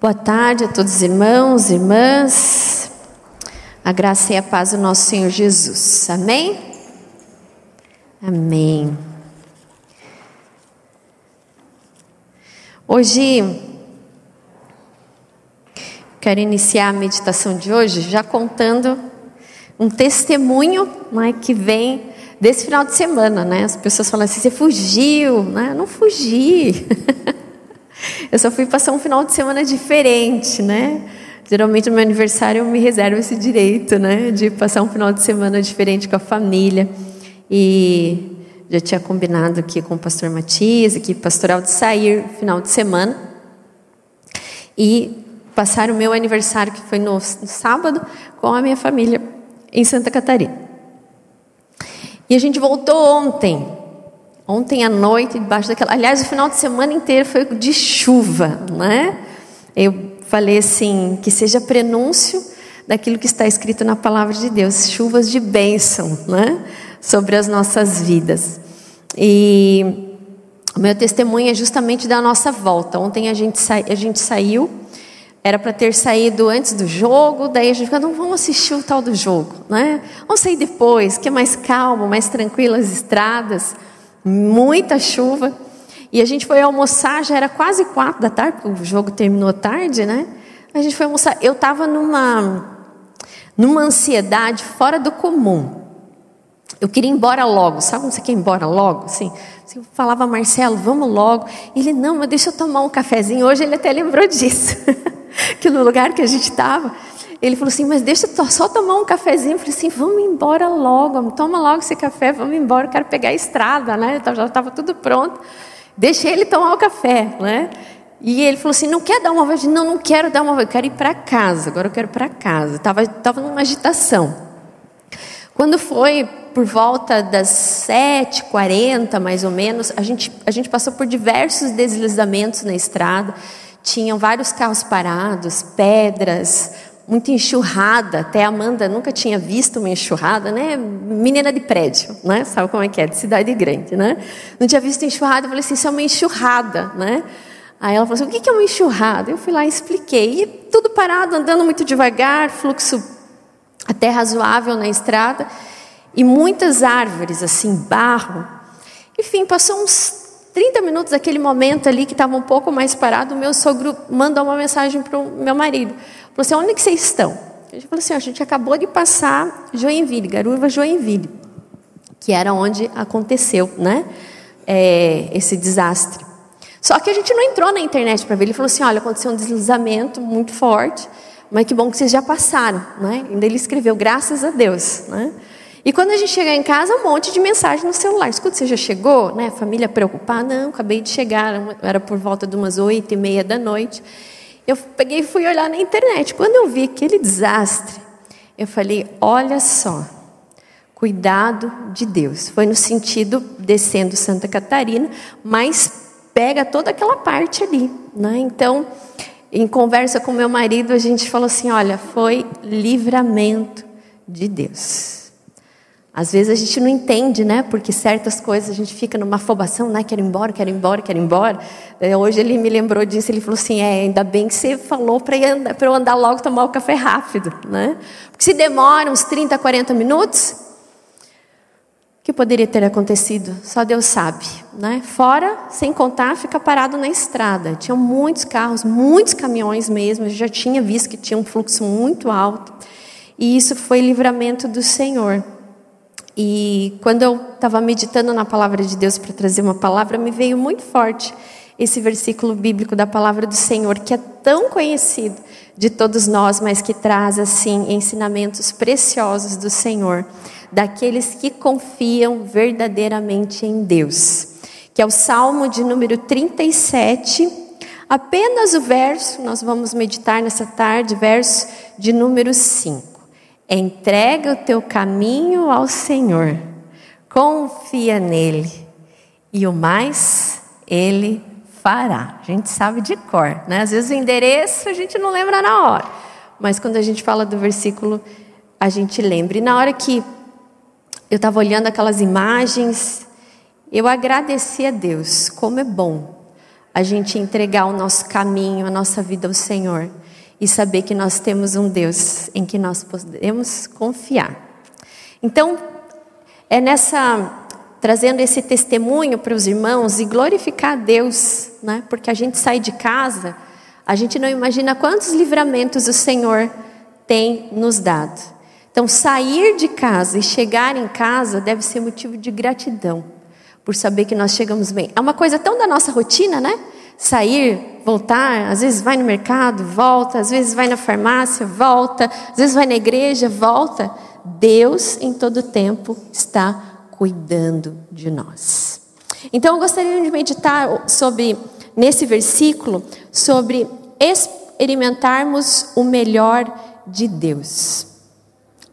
Boa tarde a todos os irmãos, irmãs. A graça e a paz do nosso Senhor Jesus. Amém? Amém. Hoje quero iniciar a meditação de hoje já contando um testemunho né, que vem desse final de semana, né? As pessoas falam assim: você fugiu, né? Eu não fugi. eu só fui passar um final de semana diferente, né? Geralmente no meu aniversário eu me reservo esse direito, né? De passar um final de semana diferente com a família. E já tinha combinado aqui com o pastor Matias, aqui pastoral, de sair final de semana. E passar o meu aniversário, que foi no, no sábado, com a minha família em Santa Catarina. E a gente voltou ontem. Ontem à noite, debaixo daquela. Aliás, o final de semana inteiro foi de chuva, né? Eu falei assim: que seja prenúncio daquilo que está escrito na palavra de Deus, chuvas de bênção, né? Sobre as nossas vidas. E o meu testemunho é justamente da nossa volta. Ontem a gente, sa... a gente saiu era para ter saído antes do jogo, daí a gente ficou, não vamos assistir o tal do jogo, né? Vamos sair depois, que é mais calmo, mais tranquilo as estradas, muita chuva. E a gente foi almoçar, já era quase quatro da tarde, porque o jogo terminou tarde, né? A gente foi almoçar. Eu estava numa, numa ansiedade fora do comum. Eu queria ir embora logo, sabe quando você quer ir embora logo? Assim, eu falava, Marcelo, vamos logo. Ele, não, mas deixa eu tomar um cafezinho. Hoje ele até lembrou disso. que no lugar que a gente estava, ele falou assim, mas deixa só tomar um cafezinho. Eu falei assim, vamos embora logo, toma logo esse café, vamos embora, eu quero pegar a estrada, né? Já estava tudo pronto. Deixei ele tomar o café, né? E ele falou assim, não quer dar uma volta? Não, não quero dar uma volta, eu quero ir para casa, agora eu quero ir para casa. Estava tava numa agitação. Quando foi por volta das 7h40, mais ou menos, a gente, a gente passou por diversos deslizamentos na estrada. Tinham vários carros parados, pedras, muita enxurrada. Até a Amanda nunca tinha visto uma enxurrada, né? Menina de prédio, né? Sabe como é que é? De cidade grande, né? Não tinha visto enxurrada. Eu falei assim: isso é uma enxurrada, né? Aí ela falou assim: o que é uma enxurrada? Eu fui lá e expliquei. E tudo parado, andando muito devagar, fluxo até razoável na estrada. E muitas árvores, assim, barro. Enfim, passou uns 30 minutos daquele momento ali que estava um pouco mais parado, o meu sogro mandou uma mensagem para o meu marido. Falou assim, onde que vocês estão? Ele falou assim, a gente acabou de passar Joinville, Garuva Joinville, que era onde aconteceu né, é, esse desastre. Só que a gente não entrou na internet para ver. Ele falou assim, olha, aconteceu um deslizamento muito forte, mas que bom que vocês já passaram. Né? Ainda ele escreveu, graças a Deus. Né? E quando a gente chegar em casa, um monte de mensagem no celular. Escuta, você já chegou? Né? Família preocupada? Não, acabei de chegar. Era por volta de umas oito e meia da noite. Eu peguei e fui olhar na internet. Quando eu vi aquele desastre, eu falei: olha só, cuidado de Deus. Foi no sentido descendo Santa Catarina, mas pega toda aquela parte ali. Né? Então, em conversa com meu marido, a gente falou assim: olha, foi livramento de Deus. Às vezes a gente não entende, né? Porque certas coisas a gente fica numa afobação, né? Quero ir embora, quero ir embora, quero ir embora. É, hoje ele me lembrou disso, ele falou assim: é, ainda bem que você falou para eu andar logo tomar o café rápido, né? Porque se demora uns 30, 40 minutos, o que poderia ter acontecido? Só Deus sabe, né? Fora, sem contar, fica parado na estrada. Tinham muitos carros, muitos caminhões mesmo. Eu já tinha visto que tinha um fluxo muito alto. E isso foi livramento do Senhor. E quando eu estava meditando na palavra de Deus para trazer uma palavra, me veio muito forte esse versículo bíblico da palavra do Senhor, que é tão conhecido de todos nós, mas que traz assim ensinamentos preciosos do Senhor, daqueles que confiam verdadeiramente em Deus. Que é o Salmo de número 37, apenas o verso, nós vamos meditar nessa tarde, verso de número 5. Entrega o teu caminho ao Senhor, confia nele, e o mais ele fará. A gente sabe de cor, né? Às vezes o endereço a gente não lembra na hora, mas quando a gente fala do versículo, a gente lembra. E na hora que eu estava olhando aquelas imagens, eu agradeci a Deus, como é bom a gente entregar o nosso caminho, a nossa vida ao Senhor e saber que nós temos um Deus em que nós podemos confiar. Então, é nessa trazendo esse testemunho para os irmãos e glorificar a Deus, né? Porque a gente sai de casa, a gente não imagina quantos livramentos o Senhor tem nos dado. Então, sair de casa e chegar em casa deve ser motivo de gratidão por saber que nós chegamos bem. É uma coisa tão da nossa rotina, né? Sair, voltar, às vezes vai no mercado, volta, às vezes vai na farmácia, volta, às vezes vai na igreja, volta. Deus em todo tempo está cuidando de nós. Então eu gostaria de meditar sobre nesse versículo sobre experimentarmos o melhor de Deus.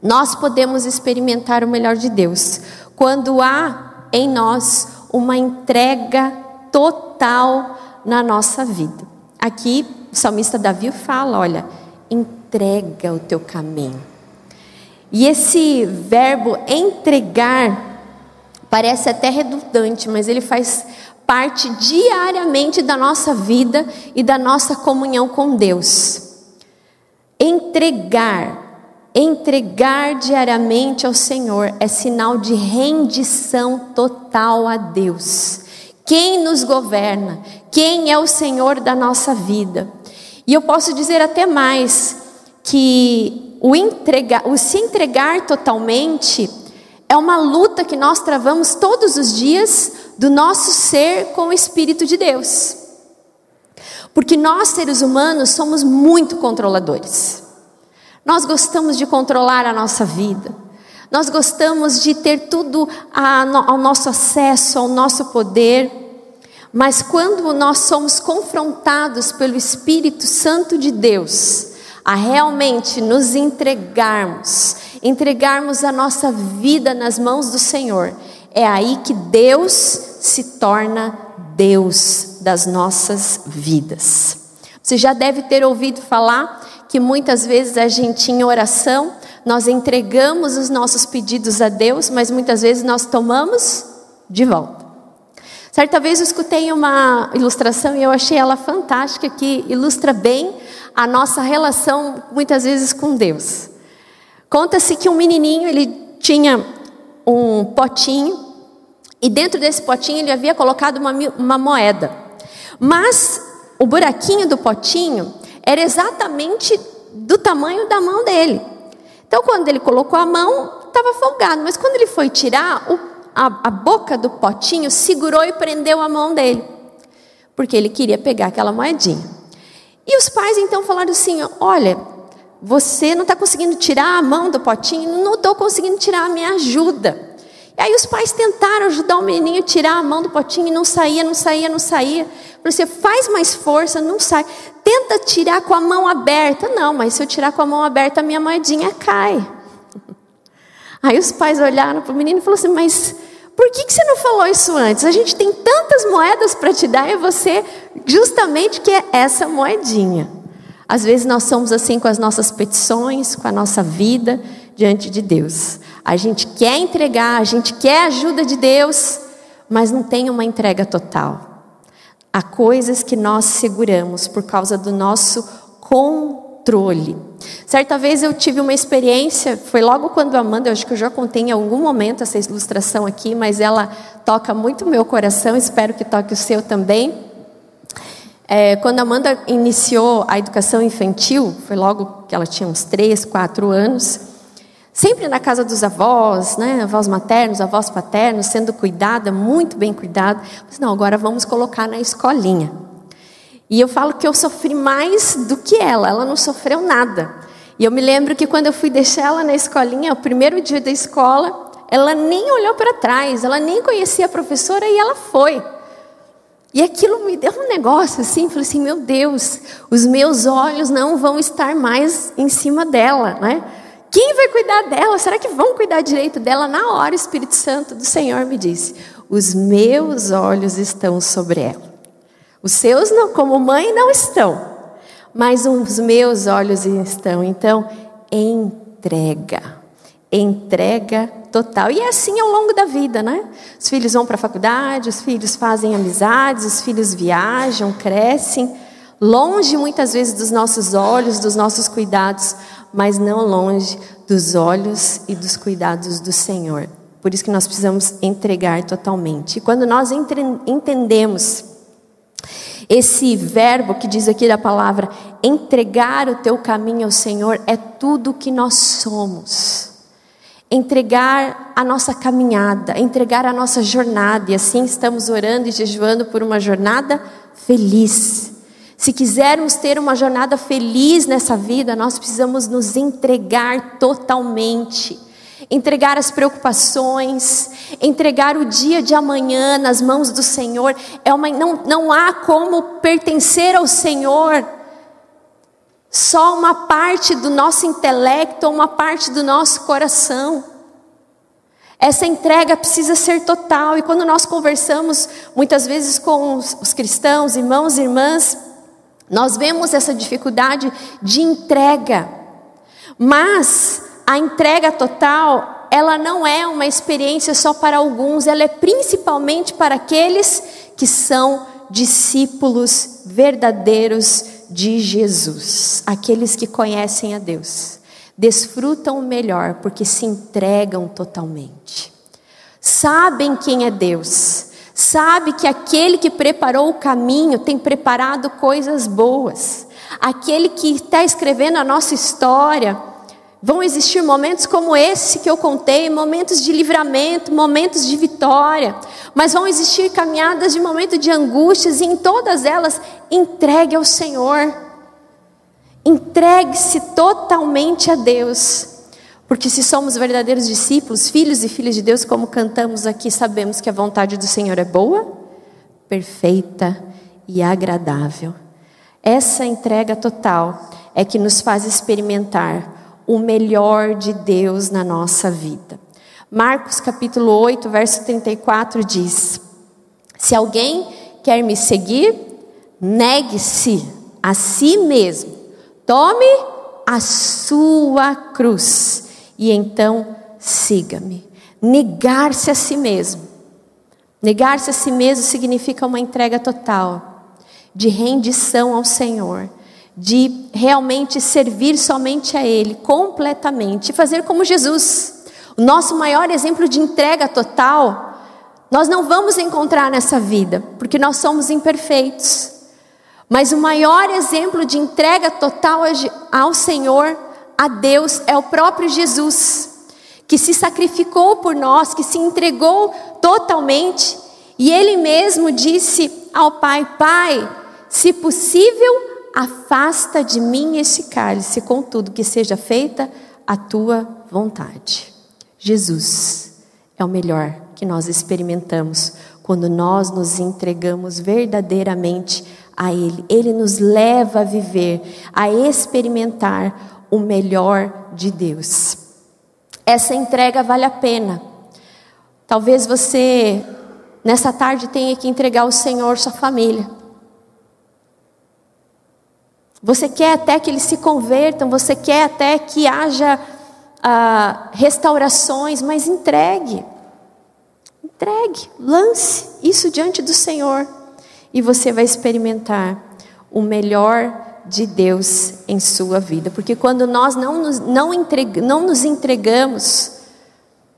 Nós podemos experimentar o melhor de Deus quando há em nós uma entrega total na nossa vida. Aqui o salmista Davi fala, olha, entrega o teu caminho. E esse verbo entregar Parece até redundante, mas ele faz parte diariamente da nossa vida e da nossa comunhão com Deus. Entregar, entregar diariamente ao Senhor é sinal de rendição total a Deus. Quem nos governa? Quem é o Senhor da nossa vida? E eu posso dizer até mais que o, o se entregar totalmente é uma luta que nós travamos todos os dias do nosso ser com o Espírito de Deus. Porque nós, seres humanos, somos muito controladores. Nós gostamos de controlar a nossa vida. Nós gostamos de ter tudo ao nosso acesso, ao nosso poder. Mas quando nós somos confrontados pelo Espírito Santo de Deus, a realmente nos entregarmos entregarmos a nossa vida nas mãos do Senhor, é aí que Deus se torna Deus das nossas vidas. Você já deve ter ouvido falar que muitas vezes a gente em oração, nós entregamos os nossos pedidos a Deus, mas muitas vezes nós tomamos de volta. Certa vez eu escutei uma ilustração e eu achei ela fantástica, que ilustra bem a nossa relação muitas vezes com Deus. Conta-se que um menininho, ele tinha um potinho e dentro desse potinho ele havia colocado uma, uma moeda. Mas o buraquinho do potinho era exatamente do tamanho da mão dele. Então, quando ele colocou a mão, estava folgado. Mas quando ele foi tirar, o, a, a boca do potinho segurou e prendeu a mão dele. Porque ele queria pegar aquela moedinha. E os pais então falaram assim: Olha, você não está conseguindo tirar a mão do potinho? Não estou conseguindo tirar, me ajuda. E aí os pais tentaram ajudar o menininho a tirar a mão do potinho e não saía, não saía, não saía. Você faz mais força, não sai. Tenta tirar com a mão aberta. Não, mas se eu tirar com a mão aberta, a minha moedinha cai. Aí os pais olharam para o menino e falaram assim: Mas por que, que você não falou isso antes? A gente tem tantas moedas para te dar e você justamente quer essa moedinha. Às vezes nós somos assim com as nossas petições, com a nossa vida diante de Deus. A gente quer entregar, a gente quer a ajuda de Deus, mas não tem uma entrega total. Há coisas que nós seguramos por causa do nosso controle. Certa vez eu tive uma experiência, foi logo quando a Amanda, eu acho que eu já contei em algum momento essa ilustração aqui, mas ela toca muito meu coração, espero que toque o seu também. É, quando a Amanda iniciou a educação infantil, foi logo que ela tinha uns 3, 4 anos, sempre na casa dos avós, né, avós maternos, avós paternos, sendo cuidada, muito bem cuidada. Mas não, agora vamos colocar na escolinha. E eu falo que eu sofri mais do que ela, ela não sofreu nada. E eu me lembro que quando eu fui deixar ela na escolinha, o primeiro dia da escola, ela nem olhou para trás, ela nem conhecia a professora e ela foi. E aquilo me deu um negócio assim, falei assim, meu Deus, os meus olhos não vão estar mais em cima dela, né? Quem vai cuidar dela? Será que vão cuidar direito dela? Na hora, o Espírito Santo do Senhor me disse: Os meus olhos estão sobre ela. Os seus, não, como mãe, não estão, mas os meus olhos estão. Então, entrega, entrega total. E é assim ao longo da vida, né? Os filhos vão para a faculdade, os filhos fazem amizades, os filhos viajam, crescem, longe muitas vezes dos nossos olhos, dos nossos cuidados, mas não longe dos olhos e dos cuidados do Senhor. Por isso que nós precisamos entregar totalmente. E quando nós entendemos esse verbo que diz aqui da palavra, entregar o teu caminho ao Senhor, é tudo que nós somos. Entregar a nossa caminhada, entregar a nossa jornada, e assim estamos orando e jejuando por uma jornada feliz. Se quisermos ter uma jornada feliz nessa vida, nós precisamos nos entregar totalmente entregar as preocupações, entregar o dia de amanhã nas mãos do Senhor. É uma, não, não há como pertencer ao Senhor só uma parte do nosso intelecto uma parte do nosso coração. Essa entrega precisa ser total. E quando nós conversamos muitas vezes com os, os cristãos, irmãos e irmãs, nós vemos essa dificuldade de entrega. Mas a entrega total, ela não é uma experiência só para alguns, ela é principalmente para aqueles que são discípulos verdadeiros de Jesus, aqueles que conhecem a Deus. Desfrutam o melhor porque se entregam totalmente. Sabem quem é Deus, sabe que aquele que preparou o caminho tem preparado coisas boas. Aquele que está escrevendo a nossa história, Vão existir momentos como esse que eu contei, momentos de livramento, momentos de vitória, mas vão existir caminhadas de momento de angústias e em todas elas entregue ao Senhor. Entregue-se totalmente a Deus. Porque se somos verdadeiros discípulos, filhos e filhas de Deus, como cantamos aqui, sabemos que a vontade do Senhor é boa, perfeita e agradável. Essa entrega total é que nos faz experimentar o melhor de Deus na nossa vida. Marcos capítulo 8, verso 34 diz: Se alguém quer me seguir, negue-se a si mesmo, tome a sua cruz e então siga-me. Negar-se a si mesmo. Negar-se a si mesmo significa uma entrega total, de rendição ao Senhor de realmente servir somente a Ele, completamente, e fazer como Jesus. O nosso maior exemplo de entrega total, nós não vamos encontrar nessa vida, porque nós somos imperfeitos. Mas o maior exemplo de entrega total ao Senhor, a Deus, é o próprio Jesus, que se sacrificou por nós, que se entregou totalmente, e Ele mesmo disse ao Pai: Pai, se possível, Afasta de mim esse cálice, contudo, que seja feita a tua vontade. Jesus é o melhor que nós experimentamos quando nós nos entregamos verdadeiramente a Ele. Ele nos leva a viver, a experimentar o melhor de Deus. Essa entrega vale a pena. Talvez você, nessa tarde, tenha que entregar ao Senhor sua família. Você quer até que eles se convertam, você quer até que haja ah, restaurações, mas entregue. Entregue, lance isso diante do Senhor e você vai experimentar o melhor de Deus em sua vida. Porque quando nós não nos, não, entreg, não nos entregamos,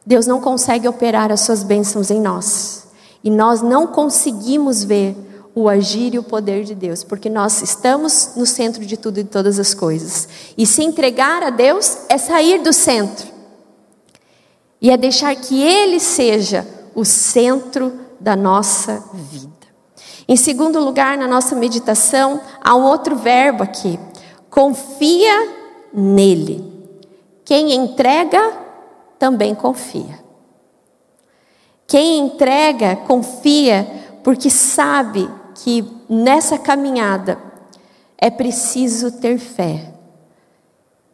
Deus não consegue operar as suas bênçãos em nós. E nós não conseguimos ver o agir e o poder de Deus, porque nós estamos no centro de tudo e de todas as coisas. E se entregar a Deus é sair do centro. E é deixar que Ele seja o centro da nossa vida. Em segundo lugar, na nossa meditação, há um outro verbo aqui: confia nele. Quem entrega também confia. Quem entrega, confia, porque sabe que nessa caminhada é preciso ter fé.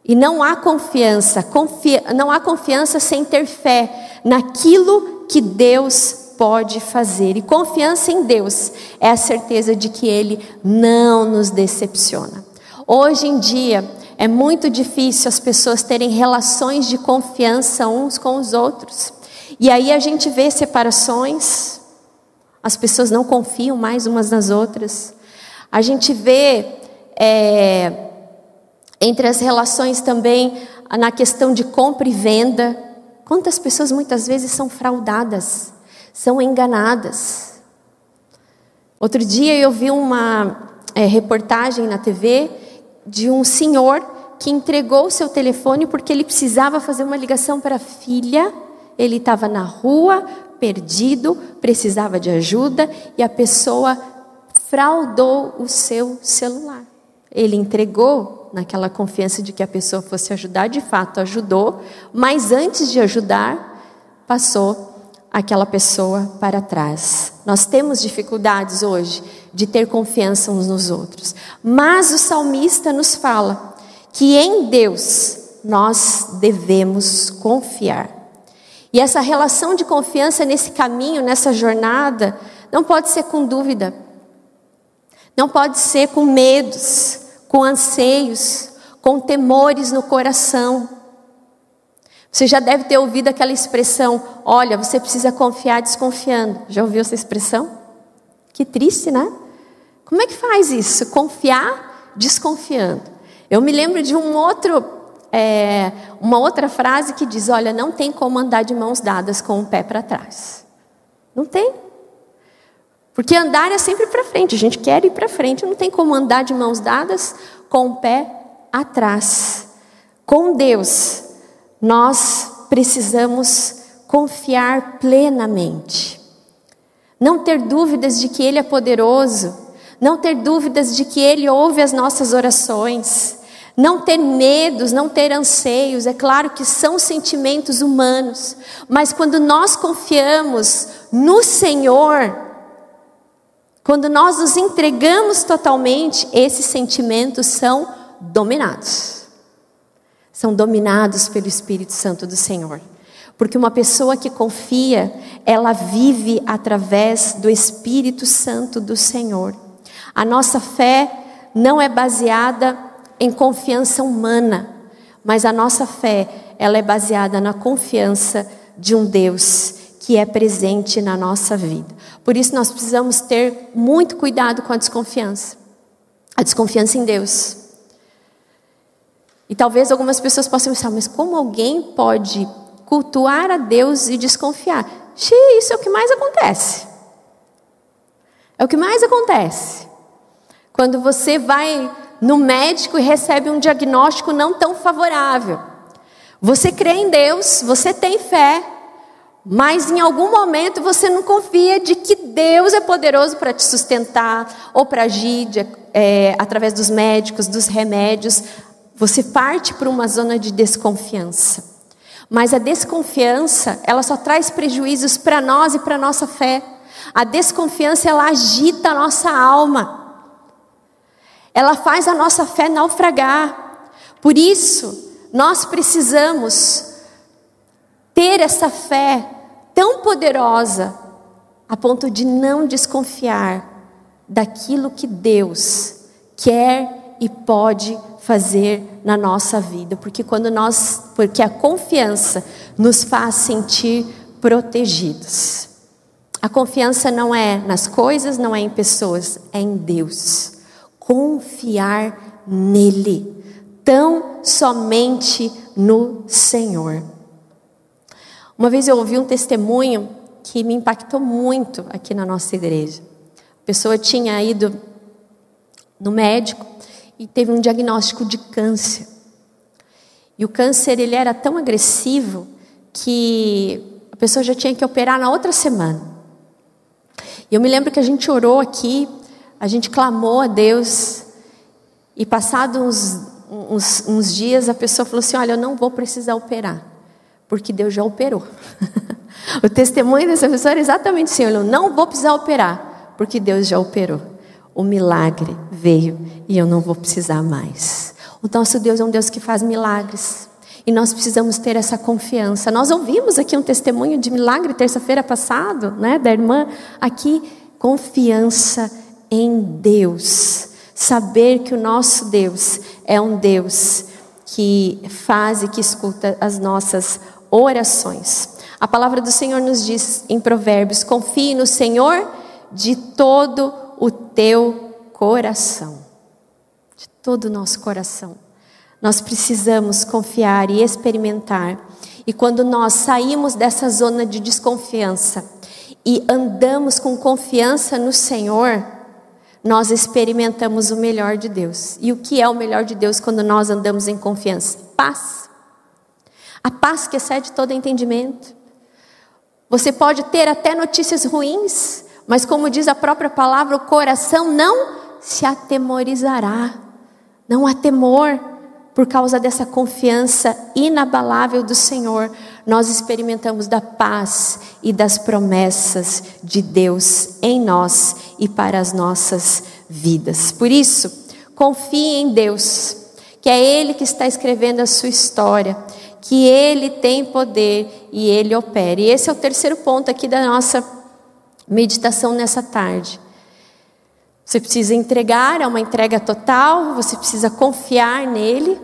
E não há confiança, confia, não há confiança sem ter fé naquilo que Deus pode fazer. E confiança em Deus é a certeza de que Ele não nos decepciona. Hoje em dia, é muito difícil as pessoas terem relações de confiança uns com os outros. E aí a gente vê separações, as pessoas não confiam mais umas nas outras. A gente vê é, entre as relações também na questão de compra e venda. Quantas pessoas muitas vezes são fraudadas, são enganadas. Outro dia eu vi uma é, reportagem na TV de um senhor que entregou o seu telefone porque ele precisava fazer uma ligação para a filha. Ele estava na rua, perdido, precisava de ajuda e a pessoa fraudou o seu celular. Ele entregou naquela confiança de que a pessoa fosse ajudar, de fato ajudou, mas antes de ajudar, passou aquela pessoa para trás. Nós temos dificuldades hoje de ter confiança uns nos outros, mas o salmista nos fala que em Deus nós devemos confiar. E essa relação de confiança nesse caminho, nessa jornada, não pode ser com dúvida, não pode ser com medos, com anseios, com temores no coração. Você já deve ter ouvido aquela expressão: olha, você precisa confiar desconfiando. Já ouviu essa expressão? Que triste, né? Como é que faz isso? Confiar desconfiando. Eu me lembro de um outro, é, uma outra frase que diz: olha, não tem como andar de mãos dadas com o pé para trás. Não tem. Porque andar é sempre para frente, a gente quer ir para frente, não tem como andar de mãos dadas com o pé atrás. Com Deus, nós precisamos confiar plenamente. Não ter dúvidas de que Ele é poderoso, não ter dúvidas de que Ele ouve as nossas orações, não ter medos, não ter anseios, é claro que são sentimentos humanos, mas quando nós confiamos no Senhor, quando nós nos entregamos totalmente, esses sentimentos são dominados são dominados pelo Espírito Santo do Senhor. Porque uma pessoa que confia, ela vive através do Espírito Santo do Senhor. A nossa fé não é baseada em confiança humana, mas a nossa fé, ela é baseada na confiança de um Deus que é presente na nossa vida. Por isso nós precisamos ter muito cuidado com a desconfiança. A desconfiança em Deus. E talvez algumas pessoas possam pensar, mas como alguém pode cultuar a Deus e desconfiar? Xiii, isso é o que mais acontece. É o que mais acontece. Quando você vai no médico e recebe um diagnóstico não tão favorável. Você crê em Deus, você tem fé, mas em algum momento você não confia de que Deus é poderoso para te sustentar ou para agir de, é, através dos médicos, dos remédios. Você parte para uma zona de desconfiança. Mas a desconfiança, ela só traz prejuízos para nós e para nossa fé. A desconfiança, ela agita a nossa alma. Ela faz a nossa fé naufragar. Por isso, nós precisamos ter essa fé tão poderosa a ponto de não desconfiar daquilo que Deus quer e pode fazer na nossa vida, porque quando nós, porque a confiança nos faz sentir protegidos. A confiança não é nas coisas, não é em pessoas, é em Deus. Confiar nele, tão somente no Senhor. Uma vez eu ouvi um testemunho que me impactou muito aqui na nossa igreja. A pessoa tinha ido no médico e teve um diagnóstico de câncer. E o câncer ele era tão agressivo que a pessoa já tinha que operar na outra semana. E eu me lembro que a gente orou aqui, a gente clamou a Deus, e passados uns, uns, uns dias a pessoa falou assim: Olha, eu não vou precisar operar, porque Deus já operou. o testemunho dessa pessoa era exatamente assim: Eu não vou precisar operar, porque Deus já operou o milagre veio e eu não vou precisar mais. O nosso Deus é um Deus que faz milagres. E nós precisamos ter essa confiança. Nós ouvimos aqui um testemunho de milagre terça-feira passado, né, da irmã aqui, confiança em Deus. Saber que o nosso Deus é um Deus que faz e que escuta as nossas orações. A palavra do Senhor nos diz em Provérbios: confie no Senhor de todo o teu coração. De todo o nosso coração. Nós precisamos confiar e experimentar. E quando nós saímos dessa zona de desconfiança e andamos com confiança no Senhor, nós experimentamos o melhor de Deus. E o que é o melhor de Deus quando nós andamos em confiança? Paz. A paz que excede todo entendimento. Você pode ter até notícias ruins, mas como diz a própria palavra, o coração não se atemorizará. Não há temor por causa dessa confiança inabalável do Senhor. Nós experimentamos da paz e das promessas de Deus em nós e para as nossas vidas. Por isso, confie em Deus, que é Ele que está escrevendo a sua história, que Ele tem poder e Ele opera. E esse é o terceiro ponto aqui da nossa meditação nessa tarde. Você precisa entregar, é uma entrega total, você precisa confiar nele.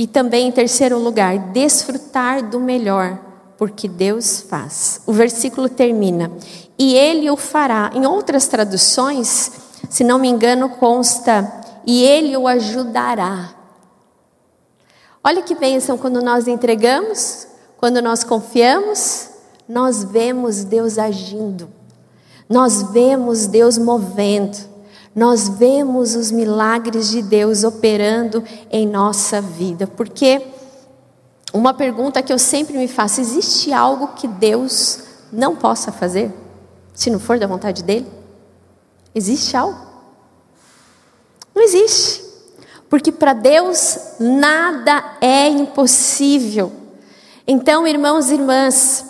E também, em terceiro lugar, desfrutar do melhor, porque Deus faz. O versículo termina: e ele o fará. Em outras traduções, se não me engano, consta: e ele o ajudará. Olha que bênção quando nós entregamos, quando nós confiamos, nós vemos Deus agindo, nós vemos Deus movendo, nós vemos os milagres de Deus operando em nossa vida. Porque uma pergunta que eu sempre me faço: existe algo que Deus não possa fazer? se não for da vontade dele? Existe algo? Não existe. Porque para Deus nada é impossível. Então, irmãos e irmãs,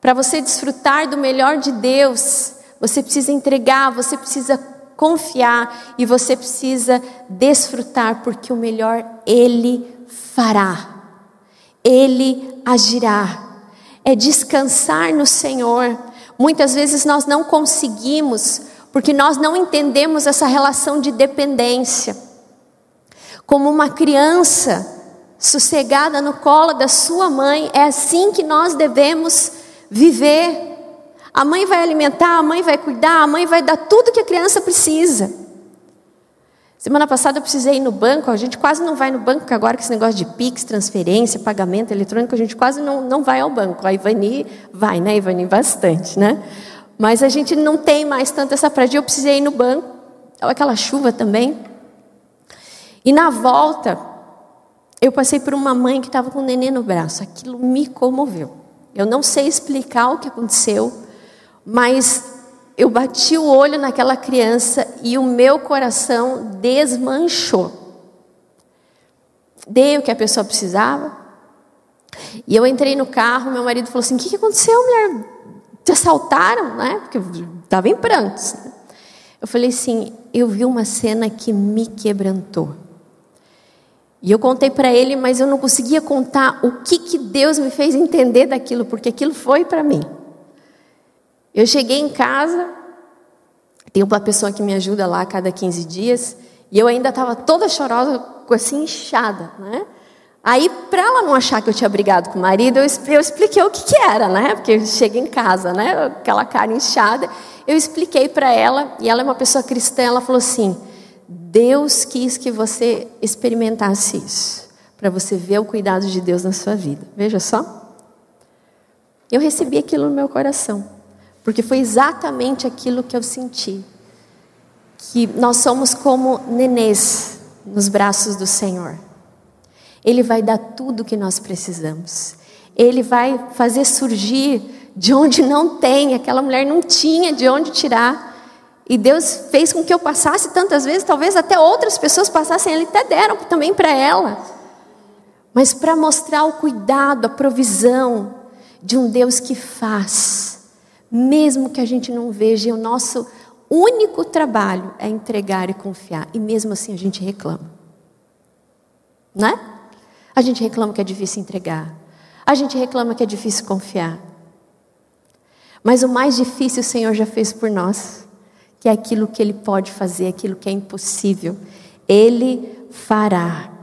para você desfrutar do melhor de Deus, você precisa entregar, você precisa confiar e você precisa desfrutar, porque o melhor Ele fará, Ele agirá. É descansar no Senhor, Muitas vezes nós não conseguimos, porque nós não entendemos essa relação de dependência. Como uma criança sossegada no colo da sua mãe, é assim que nós devemos viver. A mãe vai alimentar, a mãe vai cuidar, a mãe vai dar tudo que a criança precisa. Semana passada eu precisei ir no banco, a gente quase não vai no banco, porque agora com esse negócio de PIX, transferência, pagamento eletrônico, a gente quase não, não vai ao banco. A Ivani vai, né, Ivani? Bastante, né? Mas a gente não tem mais tanto essa prática. Eu precisei ir no banco, aquela chuva também. E na volta, eu passei por uma mãe que estava com um neném no braço. Aquilo me comoveu. Eu não sei explicar o que aconteceu, mas eu bati o olho naquela criança e o meu coração desmanchou. Dei o que a pessoa precisava. E eu entrei no carro, meu marido falou assim: O que aconteceu, mulher? Te assaltaram, né? Porque estava em prantos. Né? Eu falei assim: Eu vi uma cena que me quebrantou. E eu contei para ele, mas eu não conseguia contar o que, que Deus me fez entender daquilo, porque aquilo foi para mim. Eu cheguei em casa, tem uma pessoa que me ajuda lá a cada 15 dias, e eu ainda estava toda chorosa, assim, inchada, né? Aí, para ela não achar que eu tinha brigado com o marido, eu, expliquei o que, que era, né? Porque eu cheguei em casa, né? Aquela cara inchada. Eu expliquei para ela, e ela é uma pessoa cristã, ela falou assim: Deus quis que você experimentasse isso, para você ver o cuidado de Deus na sua vida. Veja só. Eu recebi aquilo no meu coração. Porque foi exatamente aquilo que eu senti. Que nós somos como nenês nos braços do Senhor. Ele vai dar tudo o que nós precisamos. Ele vai fazer surgir de onde não tem, aquela mulher não tinha de onde tirar. E Deus fez com que eu passasse tantas vezes, talvez até outras pessoas passassem, Ele até deram também para ela. Mas para mostrar o cuidado, a provisão de um Deus que faz mesmo que a gente não veja, o nosso único trabalho é entregar e confiar, e mesmo assim a gente reclama. Né? A gente reclama que é difícil entregar. A gente reclama que é difícil confiar. Mas o mais difícil o Senhor já fez por nós, que é aquilo que Ele pode fazer, aquilo que é impossível, Ele fará.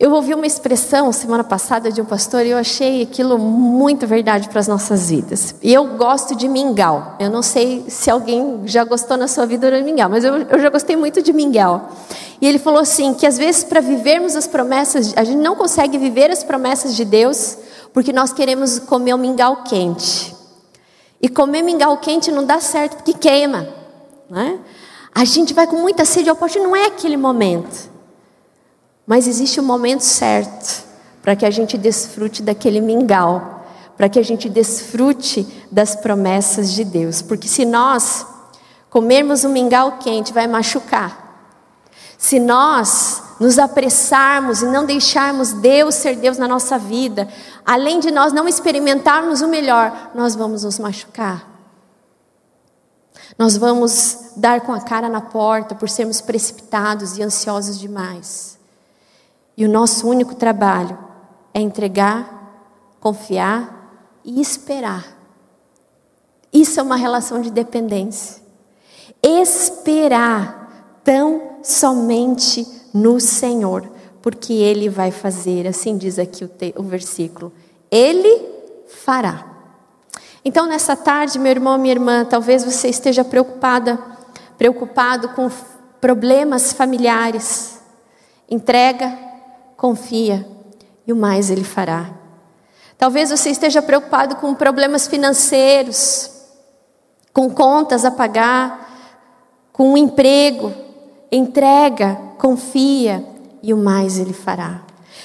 Eu ouvi uma expressão semana passada de um pastor e eu achei aquilo muito verdade para as nossas vidas. E eu gosto de mingau. Eu não sei se alguém já gostou na sua vida de mingau, mas eu, eu já gostei muito de mingau. E ele falou assim: que às vezes para vivermos as promessas, a gente não consegue viver as promessas de Deus porque nós queremos comer o mingau quente. E comer mingau quente não dá certo porque queima. Né? A gente vai com muita sede ao pote, não é aquele momento. Mas existe um momento certo para que a gente desfrute daquele mingau, para que a gente desfrute das promessas de Deus. Porque se nós comermos um mingau quente, vai machucar. Se nós nos apressarmos e não deixarmos Deus ser Deus na nossa vida, além de nós não experimentarmos o melhor, nós vamos nos machucar. Nós vamos dar com a cara na porta por sermos precipitados e ansiosos demais. E o nosso único trabalho é entregar, confiar e esperar. Isso é uma relação de dependência. Esperar tão somente no Senhor, porque Ele vai fazer, assim diz aqui o, o versículo. Ele fará. Então, nessa tarde, meu irmão, minha irmã, talvez você esteja preocupada, preocupado com problemas familiares. Entrega confia e o mais Ele fará. Talvez você esteja preocupado com problemas financeiros, com contas a pagar, com um emprego. Entrega, confia e o mais Ele fará.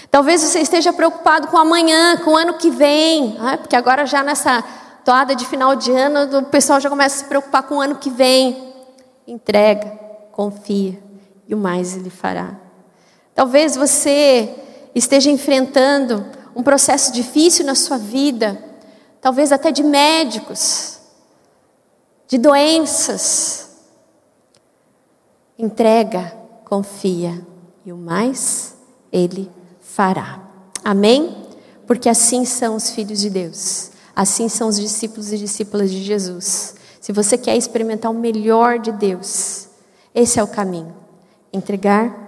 Talvez você esteja preocupado com amanhã, com o ano que vem, né? porque agora já nessa toada de final de ano, o pessoal já começa a se preocupar com o ano que vem. Entrega, confia e o mais Ele fará. Talvez você esteja enfrentando um processo difícil na sua vida, talvez até de médicos, de doenças. Entrega, confia e o mais ele fará. Amém? Porque assim são os filhos de Deus. Assim são os discípulos e discípulas de Jesus. Se você quer experimentar o melhor de Deus, esse é o caminho. Entregar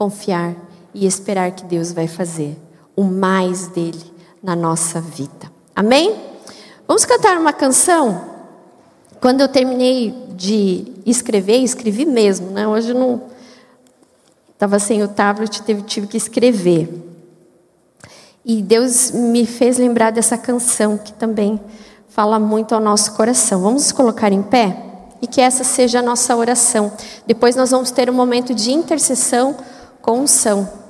confiar e esperar que Deus vai fazer o mais dele na nossa vida. Amém? Vamos cantar uma canção? Quando eu terminei de escrever, escrevi mesmo, né? Hoje não estava sem o tablet, tive, tive que escrever. E Deus me fez lembrar dessa canção que também fala muito ao nosso coração. Vamos colocar em pé? E que essa seja a nossa oração. Depois nós vamos ter um momento de intercessão com unção.